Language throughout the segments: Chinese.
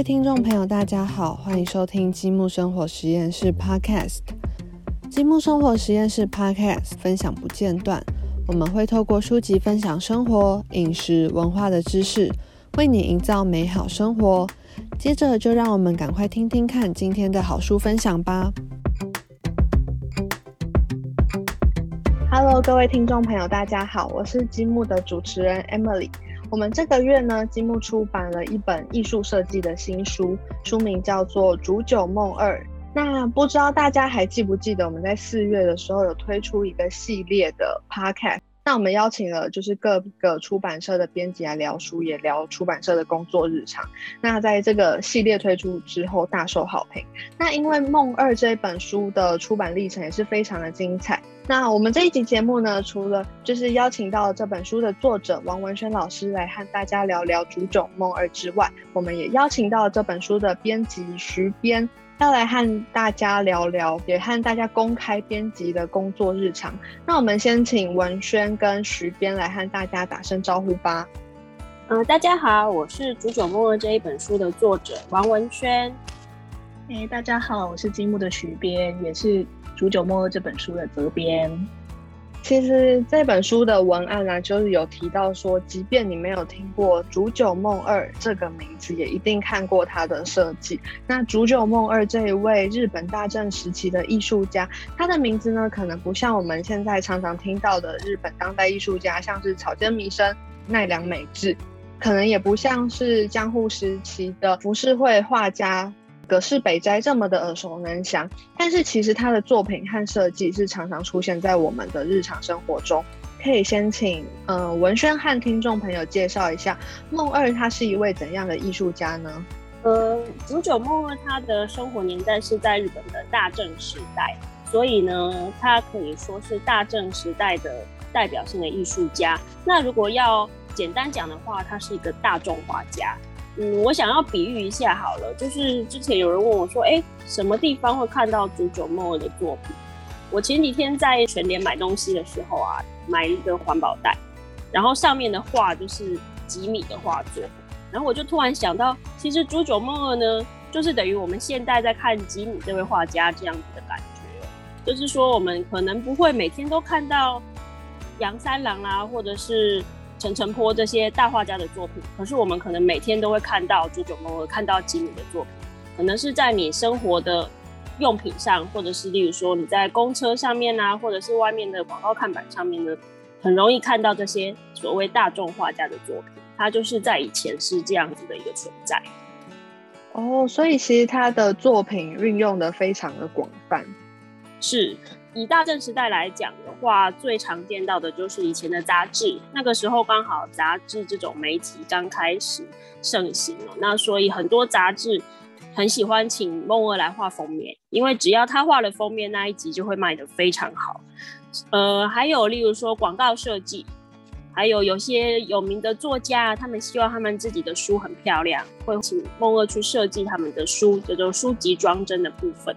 位听众朋友，大家好，欢迎收听积木生活实验室 Podcast。积木生活实验室 Podcast 分享不间断，我们会透过书籍分享生活、饮食、文化的知识，为你营造美好生活。接着就让我们赶快听听看今天的好书分享吧。Hello，各位听众朋友，大家好，我是积木的主持人 Emily。我们这个月呢，积木出版了一本艺术设计的新书，书名叫做《煮酒梦二》。那不知道大家还记不记得，我们在四月的时候有推出一个系列的 Podcast。那我们邀请了就是各个出版社的编辑来聊书，也聊出版社的工作日常。那在这个系列推出之后，大受好评。那因为《梦二》这本书的出版历程也是非常的精彩。那我们这一集节目呢，除了就是邀请到这本书的作者王文轩老师来和大家聊聊《竹种梦二》之外，我们也邀请到这本书的编辑徐编。要来和大家聊聊，也和大家公开编辑的工作日常。那我们先请文轩跟徐编来和大家打声招呼吧。嗯，大家好，我是《煮酒梦二》这一本书的作者王文轩。哎，大家好，我是积木的徐编，也是《煮酒梦二》这本书的责编。其实这本书的文案呢，就是有提到说，即便你没有听过《煮酒梦二》这个名字，也一定看过它的设计。那《煮酒梦二》这一位日本大正时期的艺术家，他的名字呢，可能不像我们现在常常听到的日本当代艺术家，像是草间弥生、奈良美智，可能也不像是江户时期的浮世绘画家。葛饰北斋这么的耳熟能详，但是其实他的作品和设计是常常出现在我们的日常生活中。可以先请嗯文轩和听众朋友介绍一下梦二他是一位怎样的艺术家呢？呃，竹久梦二他的生活年代是在日本的大正时代，所以呢，他可以说是大正时代的代表性的艺术家。那如果要简单讲的话，他是一个大众画家。嗯，我想要比喻一下好了，就是之前有人问我说，哎，什么地方会看到竹久梦的作品？我前几天在全联买东西的时候啊，买一个环保袋，然后上面的画就是吉米的画作，然后我就突然想到，其实竹久梦呢，就是等于我们现代在看吉米这位画家这样子的感觉，就是说我们可能不会每天都看到杨三郎啦，或者是。陈澄波这些大画家的作品，可是我们可能每天都会看到朱九梦，看到吉米的作品，可能是在你生活的用品上，或者是例如说你在公车上面啊，或者是外面的广告看板上面呢，很容易看到这些所谓大众画家的作品。他就是在以前是这样子的一个存在。哦，所以其实他的作品运用的非常的广泛，是。以大正时代来讲的话，最常见到的就是以前的杂志。那个时候刚好杂志这种媒体刚开始盛行哦，那所以很多杂志很喜欢请梦二来画封面，因为只要他画了封面，那一集就会卖得非常好。呃，还有例如说广告设计，还有有些有名的作家，他们希望他们自己的书很漂亮，会请梦二去设计他们的书，叫做书籍装帧的部分。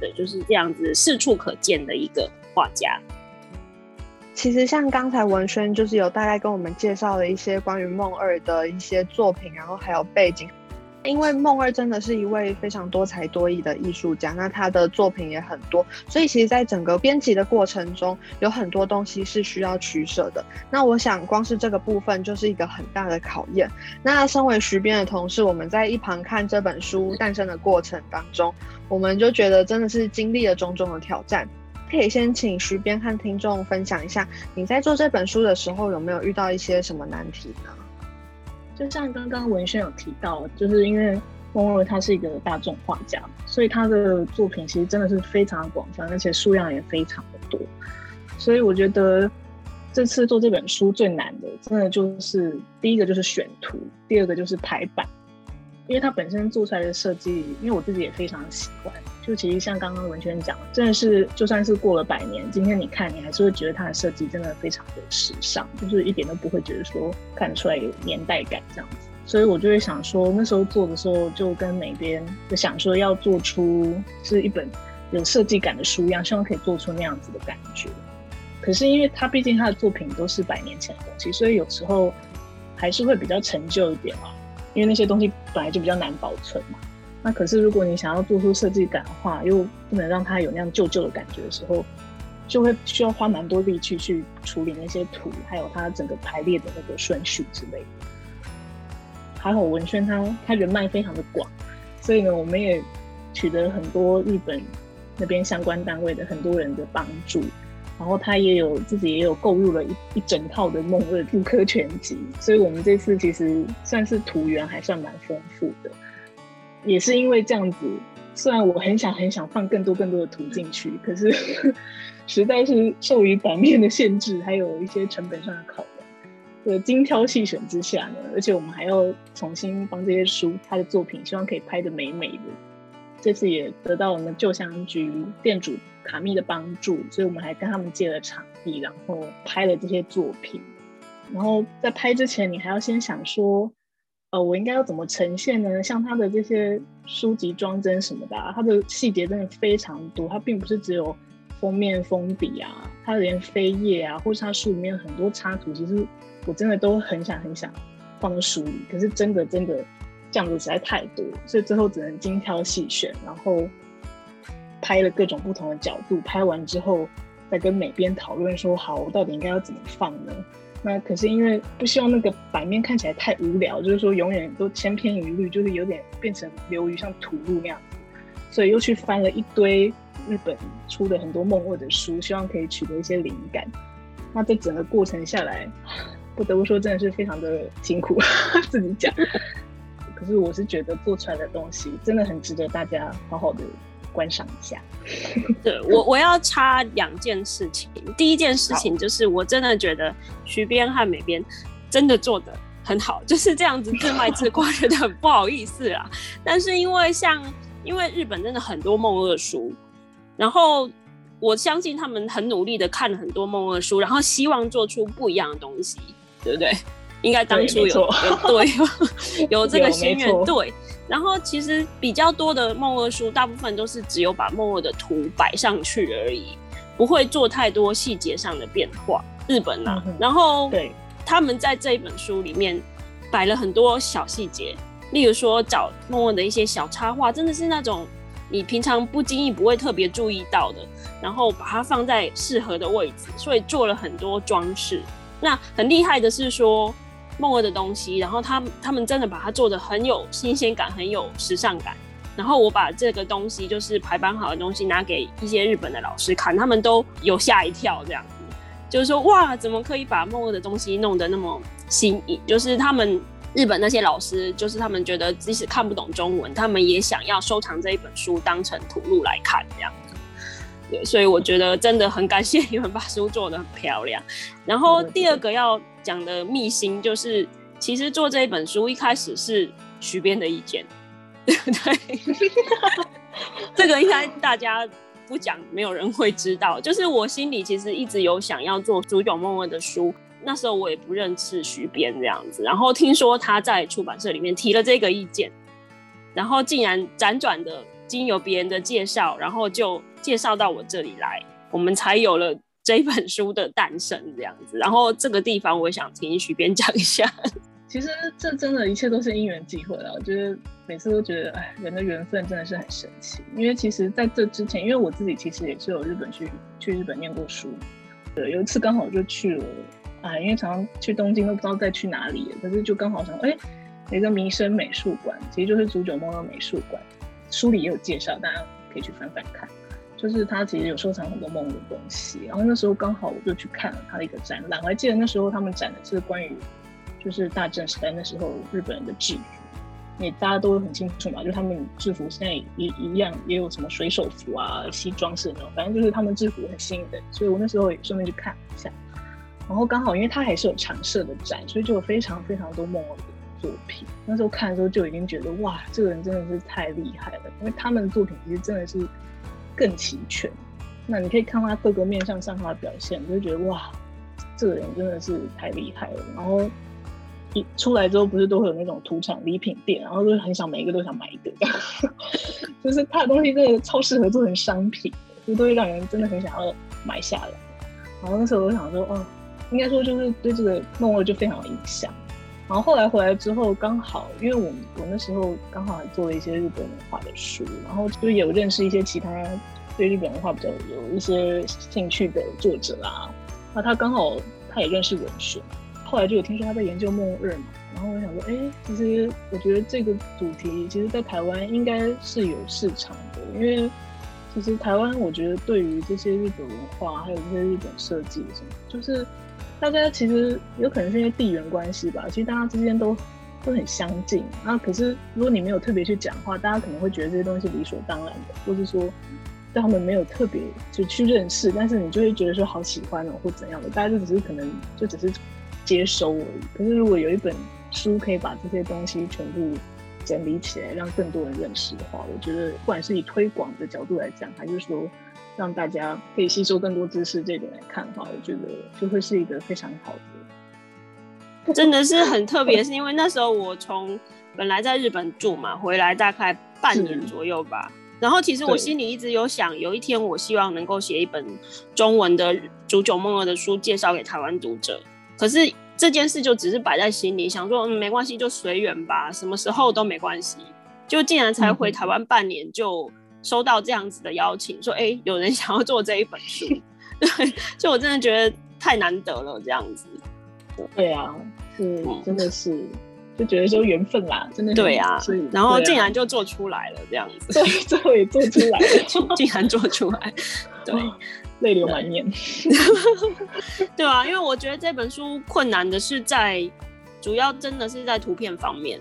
对，就是这样子，四处可见的一个画家。其实像刚才文轩就是有大概跟我们介绍了一些关于梦二的一些作品，然后还有背景。因为梦二真的是一位非常多才多艺的艺术家，那他的作品也很多，所以其实在整个编辑的过程中，有很多东西是需要取舍的。那我想，光是这个部分就是一个很大的考验。那身为徐编的同事，我们在一旁看这本书诞生的过程当中，我们就觉得真的是经历了种种的挑战。可以先请徐编和听众分享一下，你在做这本书的时候有没有遇到一些什么难题呢？就像刚刚文轩有提到，就是因为翁二他是一个大众画家，所以他的作品其实真的是非常的广泛，而且数量也非常的多。所以我觉得这次做这本书最难的，真的就是第一个就是选图，第二个就是排版。因为它本身做出来的设计，因为我自己也非常喜欢。就其实像刚刚文轩讲，真的是就算是过了百年，今天你看，你还是会觉得它的设计真的非常的时尚，就是一点都不会觉得说看出来有年代感这样子。所以我就会想说，那时候做的时候，就跟每边就想说要做出是一本有设计感的书一样，希望可以做出那样子的感觉。可是因为他毕竟他的作品都是百年前的东西，所以有时候还是会比较陈旧一点嘛。因为那些东西本来就比较难保存嘛。那可是如果你想要做出设计感的话，又不能让它有那样旧旧的感觉的时候，就会需要花蛮多力气去处理那些图，还有它整个排列的那个顺序之类的。还好文轩他他人脉非常的广，所以呢，我们也取得很多日本那边相关单位的很多人的帮助。然后他也有自己也有购入了一一整套的梦二复刻全集，所以我们这次其实算是图源还算蛮丰富的。也是因为这样子，虽然我很想很想放更多更多的图进去，可是 实在是受于版面的限制，还有一些成本上的考量，的精挑细选之下呢，而且我们还要重新帮这些书他的作品，希望可以拍的美美的。这次也得到我们旧香局店主卡密的帮助，所以我们还跟他们借了场地，然后拍了这些作品。然后在拍之前，你还要先想说，呃，我应该要怎么呈现呢？像他的这些书籍装帧什么的，它的细节真的非常多。它并不是只有封面封底啊，它连扉页啊，或是它书里面很多插图，其实我真的都很想很想放在书里。可是真的真的。这样子实在太多，所以最后只能精挑细选，然后拍了各种不同的角度。拍完之后，再跟美编讨论说：“好，我到底应该要怎么放呢？”那可是因为不希望那个版面看起来太无聊，就是说永远都千篇一律，就是有点变成流于像土路那样子。所以又去翻了一堆日本出的很多梦二的书，希望可以取得一些灵感。那这整个过程下来，不得不说真的是非常的辛苦，自己讲。可是我是觉得做出来的东西真的很值得大家好好的观赏一下。对我，我要插两件事情。第一件事情就是，我真的觉得徐编和美编真的做的很好，就是这样子自卖自夸，觉得很不好意思啊。但是因为像，因为日本真的很多梦二书，然后我相信他们很努力的看了很多梦二书，然后希望做出不一样的东西，对不对？应该当初有有对有这个心愿对，然后其实比较多的梦二书，大部分都是只有把梦二的图摆上去而已，不会做太多细节上的变化。日本呐，然后对他们在这一本书里面摆了很多小细节，例如说找梦二的一些小插画，真的是那种你平常不经意不会特别注意到的，然后把它放在适合的位置，所以做了很多装饰。那很厉害的是说。梦二的东西，然后他他们真的把它做的很有新鲜感，很有时尚感。然后我把这个东西，就是排版好的东西，拿给一些日本的老师看，他们都有吓一跳，这样子，就是说哇，怎么可以把梦二的东西弄得那么新颖？就是他们日本那些老师，就是他们觉得即使看不懂中文，他们也想要收藏这一本书当成图录来看，这样子。对，所以我觉得真的很感谢你们把书做的很漂亮。然后第二个要。讲的秘辛就是，其实做这一本书一开始是徐编的意见，对 不对？这个应该大家不讲，没有人会知道。就是我心里其实一直有想要做煮酒梦梦的书，那时候我也不认识徐编这样子，然后听说他在出版社里面提了这个意见，然后竟然辗转的经由别人的介绍，然后就介绍到我这里来，我们才有了。这本书的诞生这样子，然后这个地方我想听徐编讲一下。其实这真的一切都是因缘际会啊。我觉得每次都觉得，哎，人的缘分真的是很神奇。因为其实在这之前，因为我自己其实也是有日本去去日本念过书，对，有一次刚好就去了，啊，因为常常去东京都不知道再去哪里，可是就刚好想，哎，一个民生美术馆，其实就是竹久梦的美术馆，书里也有介绍，大家可以去翻翻看。就是他其实有收藏很多梦的东西，然后那时候刚好我就去看了他的一个展览。我还记得那时候他们展的是关于，就是大正时代那时候日本人的制服，你大家都很清楚嘛，就他们制服现在也一样，也有什么水手服啊、西装式那种，反正就是他们制服很新的。所以我那时候也顺便去看一下，然后刚好因为他还是有常设的展，所以就有非常非常多梦的作品。那时候看的时候就已经觉得哇，这个人真的是太厉害了，因为他们的作品其实真的是。更齐全，那你可以看他各个面向上他的表现，你就觉得哇，这个人真的是太厉害了。然后一出来之后，不是都会有那种土产礼品店，然后就很想每一个都想买一个，就是他的东西真的超适合做成商品，就都会让人真的很想要买下来。然后那时候我想说，哦，应该说就是对这个梦二就非常有影响。然后后来回来之后，刚好因为我我那时候刚好还做了一些日本文化的书，然后就有认识一些其他对日本文化比较有一些兴趣的作者啊。那他刚好他也认识文学，后来就有听说他在研究末日嘛。然后我想说，哎，其实我觉得这个主题，其实在台湾应该是有市场的，因为其实台湾我觉得对于这些日本文化，还有这些日本设计什么，就是大家其实有可能是因为地缘关系吧，其实大家之间都都很相近。那可是如果你没有特别去讲话，大家可能会觉得这些东西理所当然的，或是说对他们没有特别就去认识，但是你就会觉得说好喜欢哦，或怎样的，大家就只是可能就只是接收而已。可是如果有一本书可以把这些东西全部整理起来，让更多人认识的话，我觉得不管是以推广的角度来讲，还是说让大家可以吸收更多知识这点来看的话，我觉得就会是一个非常好的。真的是很特别，是因为那时候我从本来在日本住嘛，回来大概半年左右吧。然后其实我心里一直有想，有一天我希望能够写一本中文的煮酒梦儿的书，介绍给台湾读者。可是。这件事就只是摆在心里，想说嗯没关系，就随缘吧，什么时候都没关系。就竟然才回台湾半年，就收到这样子的邀请，说哎有人 想要做这一本书，对，就我真的觉得太难得了，这样子。对啊，是真的是就觉得说缘分啦，真的对啊，然后竟然就做出来了，这样子，对，最后也做出来了，竟然做出来，对。泪流满面，对啊，因为我觉得这本书困难的是在，主要真的是在图片方面，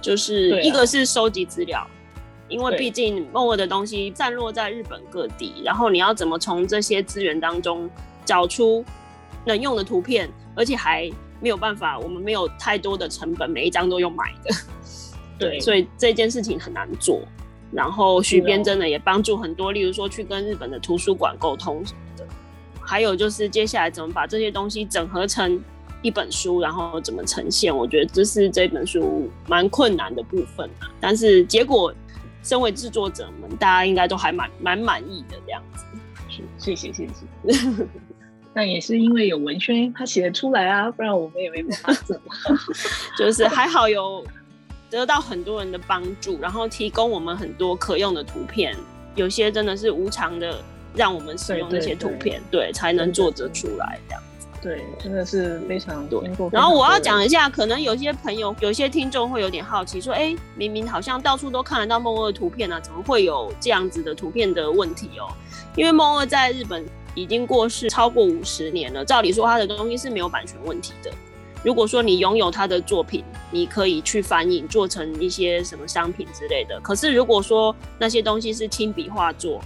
就是一个是收集资料，因为毕竟梦二的东西散落在日本各地，然后你要怎么从这些资源当中找出能用的图片，而且还没有办法，我们没有太多的成本，每一张都用买的，对，所以这件事情很难做。然后徐编真的也帮助很多，例如说去跟日本的图书馆沟通什么的，还有就是接下来怎么把这些东西整合成一本书，然后怎么呈现，我觉得这是这本书蛮困难的部分啊。但是结果，身为制作者们，大家应该都还蛮蛮满意的这样子。是，谢谢谢谢。那也是因为有文轩他写得出来啊，不然我们也没办法做。就是还好有。得到很多人的帮助，然后提供我们很多可用的图片，有些真的是无偿的，让我们使用那些图片，对，才能做得出来这样子。对，真的是非常多。然后我要讲一下，可能有些朋友、有些听众会有点好奇，说：“哎，明明好像到处都看得到梦二图片啊，怎么会有这样子的图片的问题哦？”因为梦二在日本已经过世超过五十年了，照理说他的东西是没有版权问题的。如果说你拥有他的作品，你可以去翻印做成一些什么商品之类的。可是如果说那些东西是亲笔画作，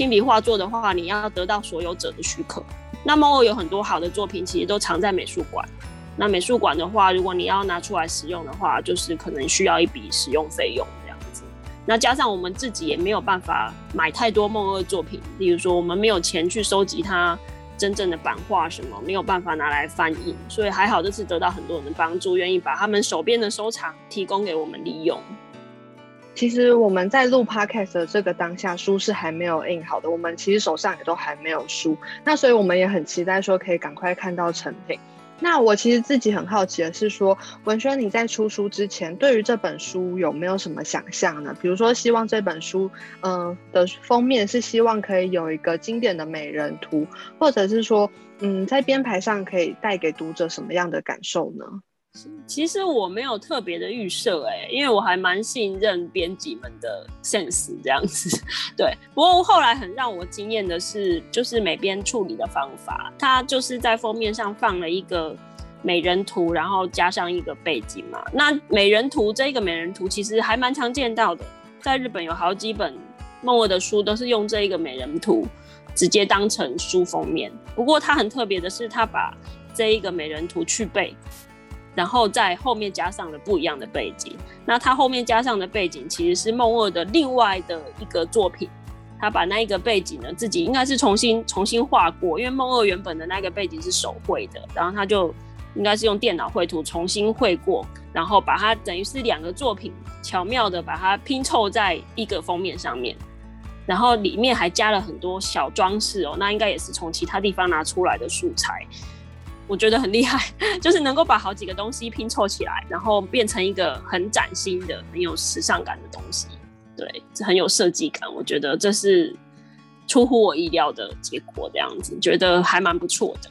亲笔画作的话，你要得到所有者的许可。那么我有很多好的作品，其实都藏在美术馆。那美术馆的话，如果你要拿出来使用的话，就是可能需要一笔使用费用这样子。那加上我们自己也没有办法买太多梦二作品，例如说我们没有钱去收集它。真正的版画什么没有办法拿来翻译，所以还好这次得到很多人的帮助，愿意把他们手边的收藏提供给我们利用。其实我们在录 podcast 的这个当下，书是还没有印好的，我们其实手上也都还没有书，那所以我们也很期待说可以赶快看到成品。那我其实自己很好奇的是，说文轩你在出书之前，对于这本书有没有什么想象呢？比如说，希望这本书，嗯，的封面是希望可以有一个经典的美人图，或者是说，嗯，在编排上可以带给读者什么样的感受呢？其实我没有特别的预设哎，因为我还蛮信任编辑们的 sense 这样子。对，不过后来很让我惊艳的是，就是美编处理的方法，它就是在封面上放了一个美人图，然后加上一个背景嘛。那美人图这个美人图其实还蛮常见到的，在日本有好几本梦二的书都是用这一个美人图直接当成书封面。不过它很特别的是，它把这一个美人图去背。然后在后面加上了不一样的背景，那他后面加上的背景其实是梦二的另外的一个作品，他把那一个背景呢自己应该是重新重新画过，因为梦二原本的那个背景是手绘的，然后他就应该是用电脑绘图重新绘过，然后把它等于是两个作品巧妙的把它拼凑在一个封面上面，然后里面还加了很多小装饰哦，那应该也是从其他地方拿出来的素材。我觉得很厉害，就是能够把好几个东西拼凑起来，然后变成一个很崭新的、很有时尚感的东西。对，这很有设计感。我觉得这是出乎我意料的结果，这样子觉得还蛮不错的。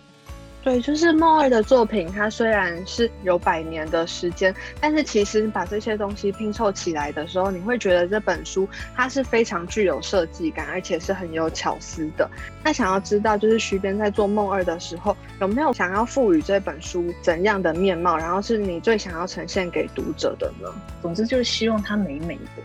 对，就是梦二的作品，它虽然是有百年的时间，但是其实把这些东西拼凑起来的时候，你会觉得这本书它是非常具有设计感，而且是很有巧思的。那想要知道，就是徐编在做梦二的时候，有没有想要赋予这本书怎样的面貌，然后是你最想要呈现给读者的呢？总之就是希望它美美的。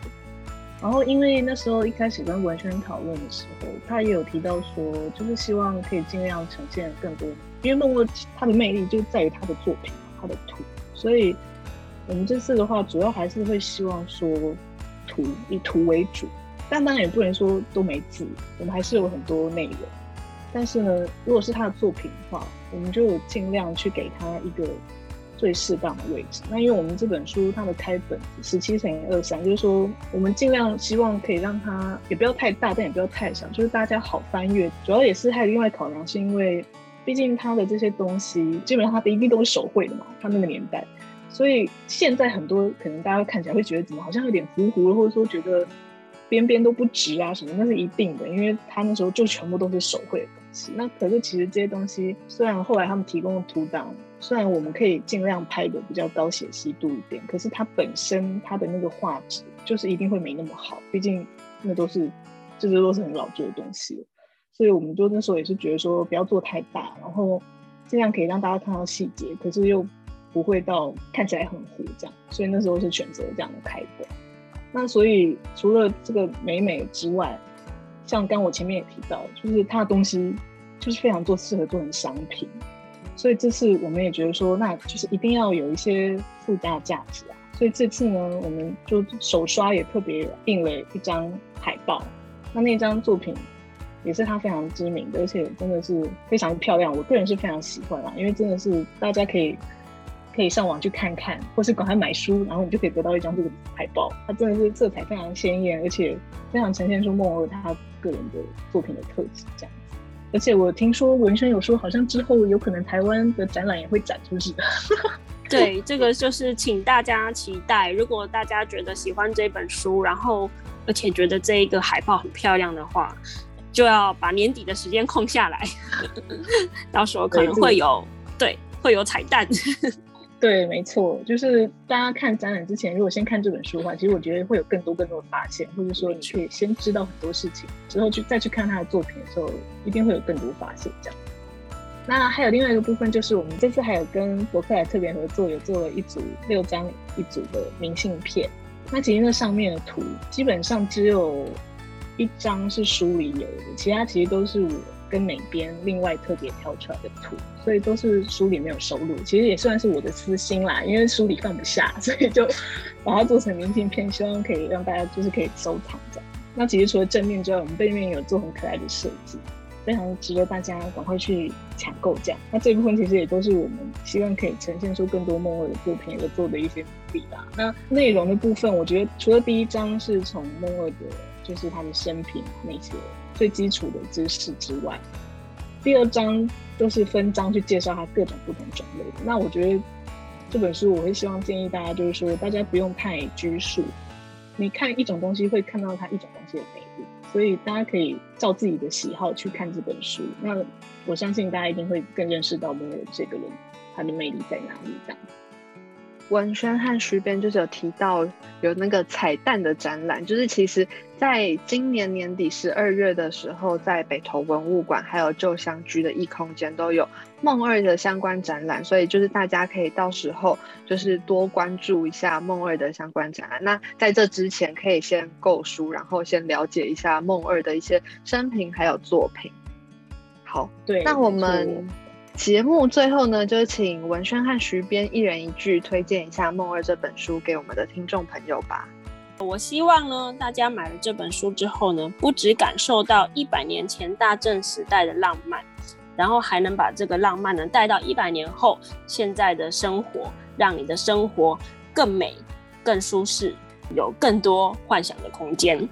然后，因为那时候一开始跟文轩讨论的时候，他也有提到说，就是希望可以尽量呈现更多。因为梦二它的魅力就在于他的作品，他的图。所以，我们这次的话，主要还是会希望说，图以图为主，但当然也不能说都没字，我们还是有很多内容。但是呢，如果是他的作品的话，我们就尽量去给他一个。最适当的位置。那因为我们这本书它的开本十七乘以二三，就是说我们尽量希望可以让它也不要太大，但也不要太小，就是大家好翻阅。主要也是还有另外考量，是因为毕竟他的这些东西基本上他的一定都是手绘的嘛，他那个年代，所以现在很多可能大家看起来会觉得怎么好像有点糊糊了，或者说觉得边边都不直啊什么，那是一定的，因为他那时候就全部都是手绘的东西。那可是其实这些东西虽然后来他们提供的图档。虽然我们可以尽量拍的比较高解析度一点，可是它本身它的那个画质就是一定会没那么好，毕竟那都是这些都是很老旧的东西，所以我们就那时候也是觉得说不要做太大，然后尽量可以让大家看到细节，可是又不会到看起来很糊这样，所以那时候是选择这样的开本。那所以除了这个美美之外，像刚我前面也提到，就是它的东西就是非常做适合做成商品。所以这次我们也觉得说，那就是一定要有一些附加价值啊。所以这次呢，我们就手刷也特别印了一张海报。那那张作品也是他非常知名的，而且真的是非常漂亮。我个人是非常喜欢啦，因为真的是大家可以可以上网去看看，或是赶快买书，然后你就可以得到一张这个海报。它真的是色彩非常鲜艳，而且非常呈现出梦二他个人的作品的特质，这样。而且我听说文轩有说，好像之后有可能台湾的展览也会展出去的。对，这个就是请大家期待。如果大家觉得喜欢这本书，然后而且觉得这一个海报很漂亮的话，就要把年底的时间空下来，到时候可能会有对会有彩蛋。对，没错，就是大家看展览之前，如果先看这本书的话，其实我觉得会有更多更多的发现，或者说你可以先知道很多事情，之后去再去看他的作品的时候，一定会有更多发现。这样。那还有另外一个部分，就是我们这次还有跟博客来特别合作，有做了一组六张一组的明信片。那其实那上面的图基本上只有一张是书里有的，其他其实都是我。跟美编另外特别挑出来的图，所以都是书里没有收录。其实也算是我的私心啦，因为书里放不下，所以就把它做成明信片，希望可以让大家就是可以收藏这样。那其实除了正面之外，我们背面有做很可爱的设计，非常值得大家赶快去抢购这样。那这部分其实也都是我们希望可以呈现出更多梦二的作品而做的一些努力啦。那内容的部分，我觉得除了第一章是从梦二的，就是他的生平那些。最基础的知识之外，第二章都是分章去介绍它各种不同种类的。那我觉得这本书我会希望建议大家，就是说大家不用太拘束，你看一种东西会看到它一种东西的美丽，所以大家可以照自己的喜好去看这本书。那我相信大家一定会更认识到摩尔这个人他的魅力在哪里。这样。文轩和徐编就是有提到有那个彩蛋的展览，就是其实在今年年底十二月的时候，在北投文物馆还有旧香居的异空间都有梦二的相关展览，所以就是大家可以到时候就是多关注一下梦二的相关展览。那在这之前可以先购书，然后先了解一下梦二的一些生平还有作品。好，对，那我们。节目最后呢，就请文轩和徐编一人一句推荐一下《梦二》这本书给我们的听众朋友吧。我希望呢，大家买了这本书之后呢，不只感受到一百年前大正时代的浪漫，然后还能把这个浪漫呢带到一百年后现在的生活，让你的生活更美、更舒适，有更多幻想的空间。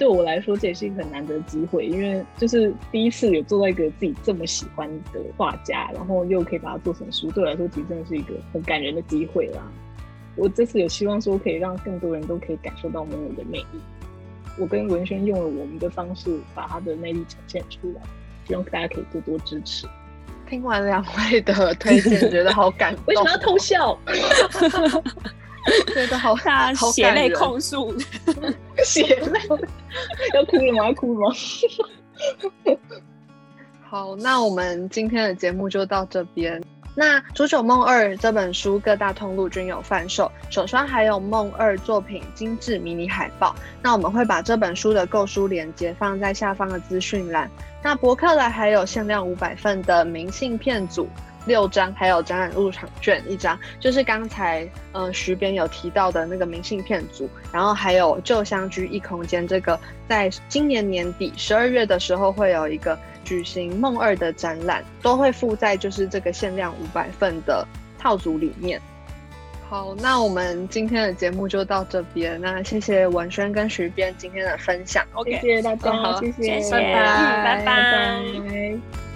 对我来说这也是一个很难得的机会，因为就是第一次有做到一个自己这么喜欢的画家，然后又可以把它做成书，对我来说其实真的是一个很感人的机会啦。我这次有希望说可以让更多人都可以感受到梦尔的魅力。我跟文轩用了我们的方式把他的魅力呈现出来，希望大家可以多多支持。听完两位的推荐，觉得好感动。为什么要偷笑？觉得好大，血泪控诉，血泪 要哭了吗？要哭了吗？好，那我们今天的节目就到这边。那《煮酒梦二》这本书各大通路均有贩售，手上还有梦二作品精致迷你海报。那我们会把这本书的购书链接放在下方的资讯栏。那博客来还有限量五百份的明信片组六张，还有展览入场券一张，就是刚才嗯徐编有提到的那个明信片组。然后还有旧香居一空间，这个在今年年底十二月的时候会有一个。举行梦二的展览都会附在就是这个限量五百份的套组里面。好，那我们今天的节目就到这边。那谢谢文轩跟徐编今天的分享。OK，谢谢大家，谢谢，拜拜，拜拜。